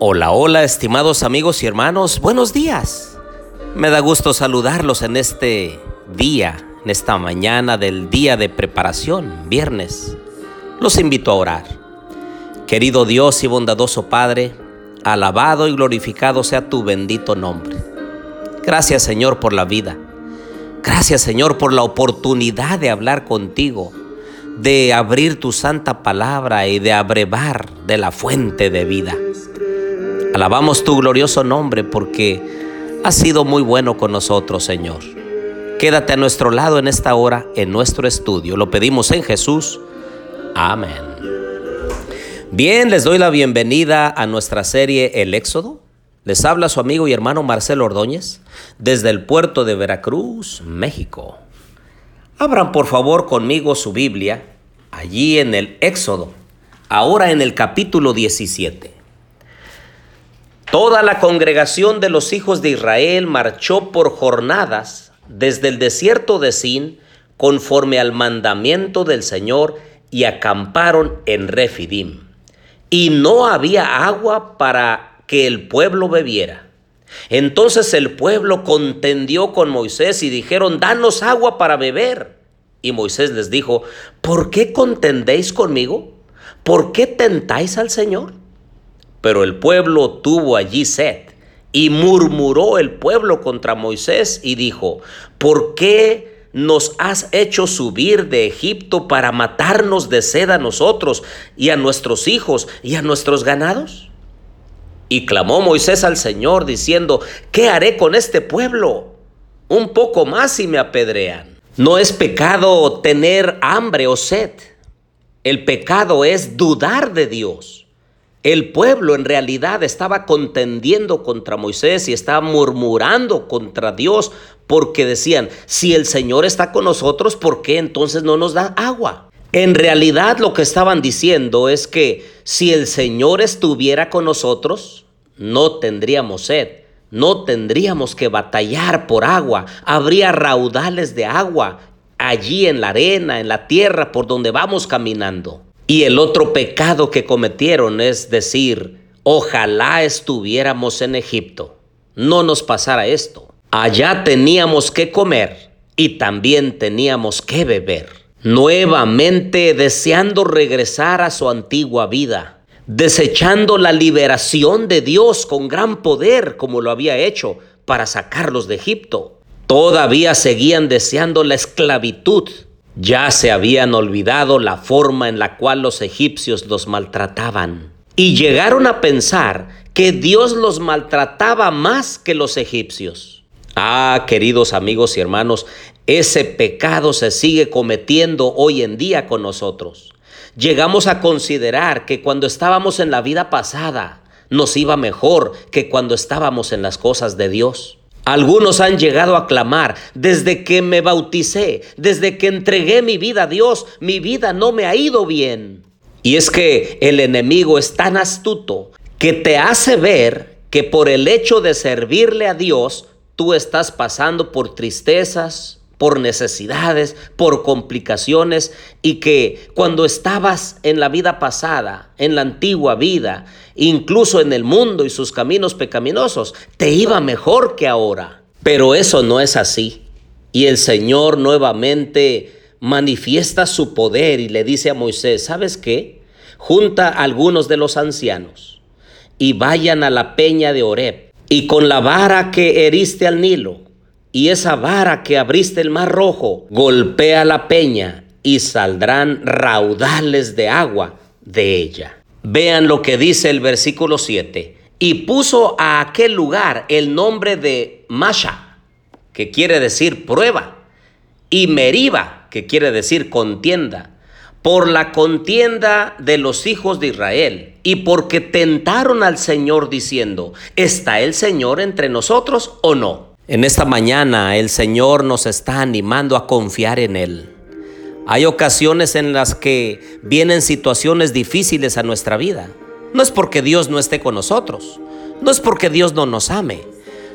Hola, hola, estimados amigos y hermanos, buenos días. Me da gusto saludarlos en este día, en esta mañana del día de preparación, viernes. Los invito a orar. Querido Dios y bondadoso Padre, alabado y glorificado sea tu bendito nombre. Gracias Señor por la vida. Gracias Señor por la oportunidad de hablar contigo, de abrir tu santa palabra y de abrevar de la fuente de vida. Alabamos tu glorioso nombre porque has sido muy bueno con nosotros, Señor. Quédate a nuestro lado en esta hora, en nuestro estudio. Lo pedimos en Jesús. Amén. Bien, les doy la bienvenida a nuestra serie El Éxodo. Les habla su amigo y hermano Marcelo Ordóñez desde el puerto de Veracruz, México. Abran por favor conmigo su Biblia allí en el Éxodo, ahora en el capítulo 17. Toda la congregación de los hijos de Israel marchó por jornadas desde el desierto de Sin conforme al mandamiento del Señor y acamparon en Refidim. Y no había agua para que el pueblo bebiera. Entonces el pueblo contendió con Moisés y dijeron, danos agua para beber. Y Moisés les dijo, ¿por qué contendéis conmigo? ¿Por qué tentáis al Señor? Pero el pueblo tuvo allí sed. Y murmuró el pueblo contra Moisés y dijo, ¿por qué nos has hecho subir de Egipto para matarnos de sed a nosotros y a nuestros hijos y a nuestros ganados? Y clamó Moisés al Señor diciendo, ¿qué haré con este pueblo? Un poco más y me apedrean. No es pecado tener hambre o sed. El pecado es dudar de Dios. El pueblo en realidad estaba contendiendo contra Moisés y estaba murmurando contra Dios porque decían, si el Señor está con nosotros, ¿por qué entonces no nos da agua? En realidad lo que estaban diciendo es que si el Señor estuviera con nosotros, no tendríamos sed, no tendríamos que batallar por agua, habría raudales de agua allí en la arena, en la tierra por donde vamos caminando. Y el otro pecado que cometieron es decir, ojalá estuviéramos en Egipto, no nos pasara esto. Allá teníamos que comer y también teníamos que beber. Nuevamente deseando regresar a su antigua vida, desechando la liberación de Dios con gran poder como lo había hecho para sacarlos de Egipto. Todavía seguían deseando la esclavitud ya se habían olvidado la forma en la cual los egipcios los maltrataban y llegaron a pensar que Dios los maltrataba más que los egipcios. Ah, queridos amigos y hermanos, ese pecado se sigue cometiendo hoy en día con nosotros. Llegamos a considerar que cuando estábamos en la vida pasada nos iba mejor que cuando estábamos en las cosas de Dios. Algunos han llegado a clamar, desde que me bauticé, desde que entregué mi vida a Dios, mi vida no me ha ido bien. Y es que el enemigo es tan astuto que te hace ver que por el hecho de servirle a Dios, tú estás pasando por tristezas, por necesidades, por complicaciones y que cuando estabas en la vida pasada, en la antigua vida, incluso en el mundo y sus caminos pecaminosos, te iba mejor que ahora. Pero eso no es así. Y el Señor nuevamente manifiesta su poder y le dice a Moisés, ¿sabes qué? Junta a algunos de los ancianos y vayan a la peña de Oreb y con la vara que heriste al Nilo, y esa vara que abriste el mar rojo golpea la peña y saldrán raudales de agua de ella. Vean lo que dice el versículo 7. Y puso a aquel lugar el nombre de Masha, que quiere decir prueba, y Meriba, que quiere decir contienda, por la contienda de los hijos de Israel y porque tentaron al Señor diciendo, ¿está el Señor entre nosotros o no? En esta mañana el Señor nos está animando a confiar en Él. Hay ocasiones en las que vienen situaciones difíciles a nuestra vida. No es porque Dios no esté con nosotros, no es porque Dios no nos ame,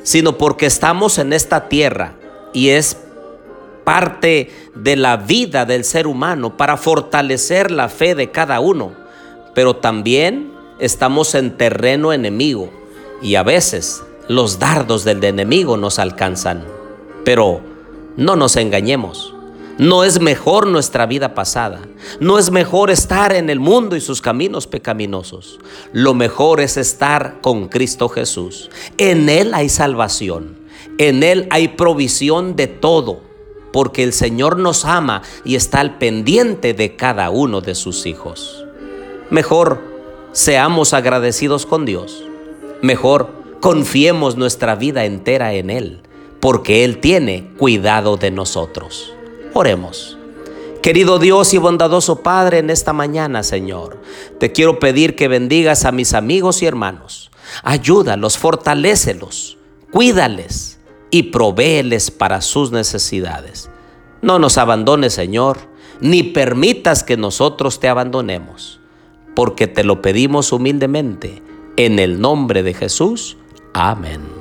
sino porque estamos en esta tierra y es parte de la vida del ser humano para fortalecer la fe de cada uno. Pero también estamos en terreno enemigo y a veces los dardos del enemigo nos alcanzan. Pero no nos engañemos. No es mejor nuestra vida pasada. No es mejor estar en el mundo y sus caminos pecaminosos. Lo mejor es estar con Cristo Jesús. En Él hay salvación. En Él hay provisión de todo. Porque el Señor nos ama y está al pendiente de cada uno de sus hijos. Mejor seamos agradecidos con Dios. Mejor confiemos nuestra vida entera en Él. Porque Él tiene cuidado de nosotros. Oremos. Querido Dios y bondadoso Padre, en esta mañana, Señor, te quiero pedir que bendigas a mis amigos y hermanos. Ayúdalos, fortalécelos, cuídales y provéeles para sus necesidades. No nos abandones, Señor, ni permitas que nosotros te abandonemos, porque te lo pedimos humildemente. En el nombre de Jesús. Amén.